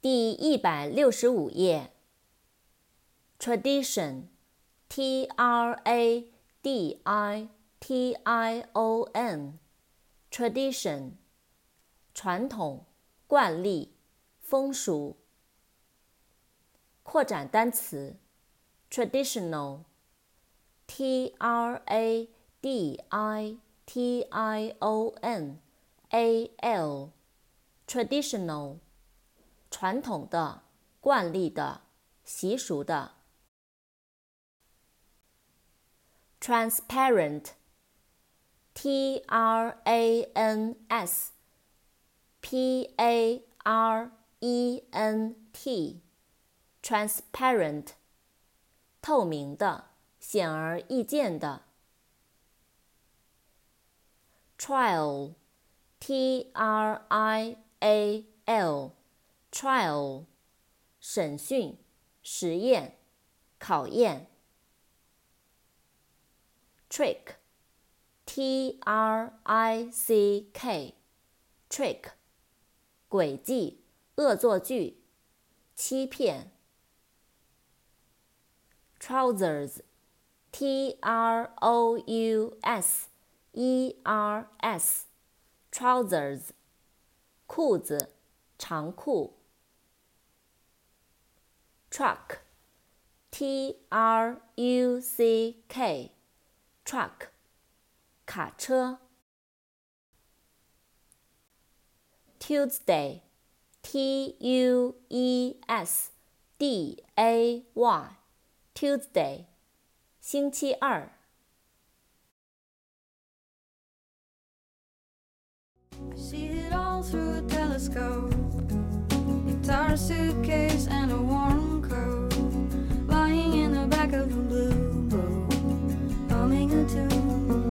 第一百六十五页。Tradition，T R A D I T I O N，Tradition，传统、惯例、风俗。扩展单词：traditional，T R A D I T I O N A L，traditional。传统的、惯例的、习俗的。transparent，t r a n s p a r e n t，transparent，透明的、显而易见的。trial，t r i a l。Trial，审讯、实验、考验。Trick，T-R-I-C-K，Trick，诡计、恶作剧、欺骗。Trousers，T-R-O-U-S-E-R-S，Trousers，裤子、长裤。truck, T R U C K, truck, 卡车。Tuesday, T U E S D A Y, Tuesday, 星期二。I see it all through a telescope. Suitcase, and a warm coat lying in the back of the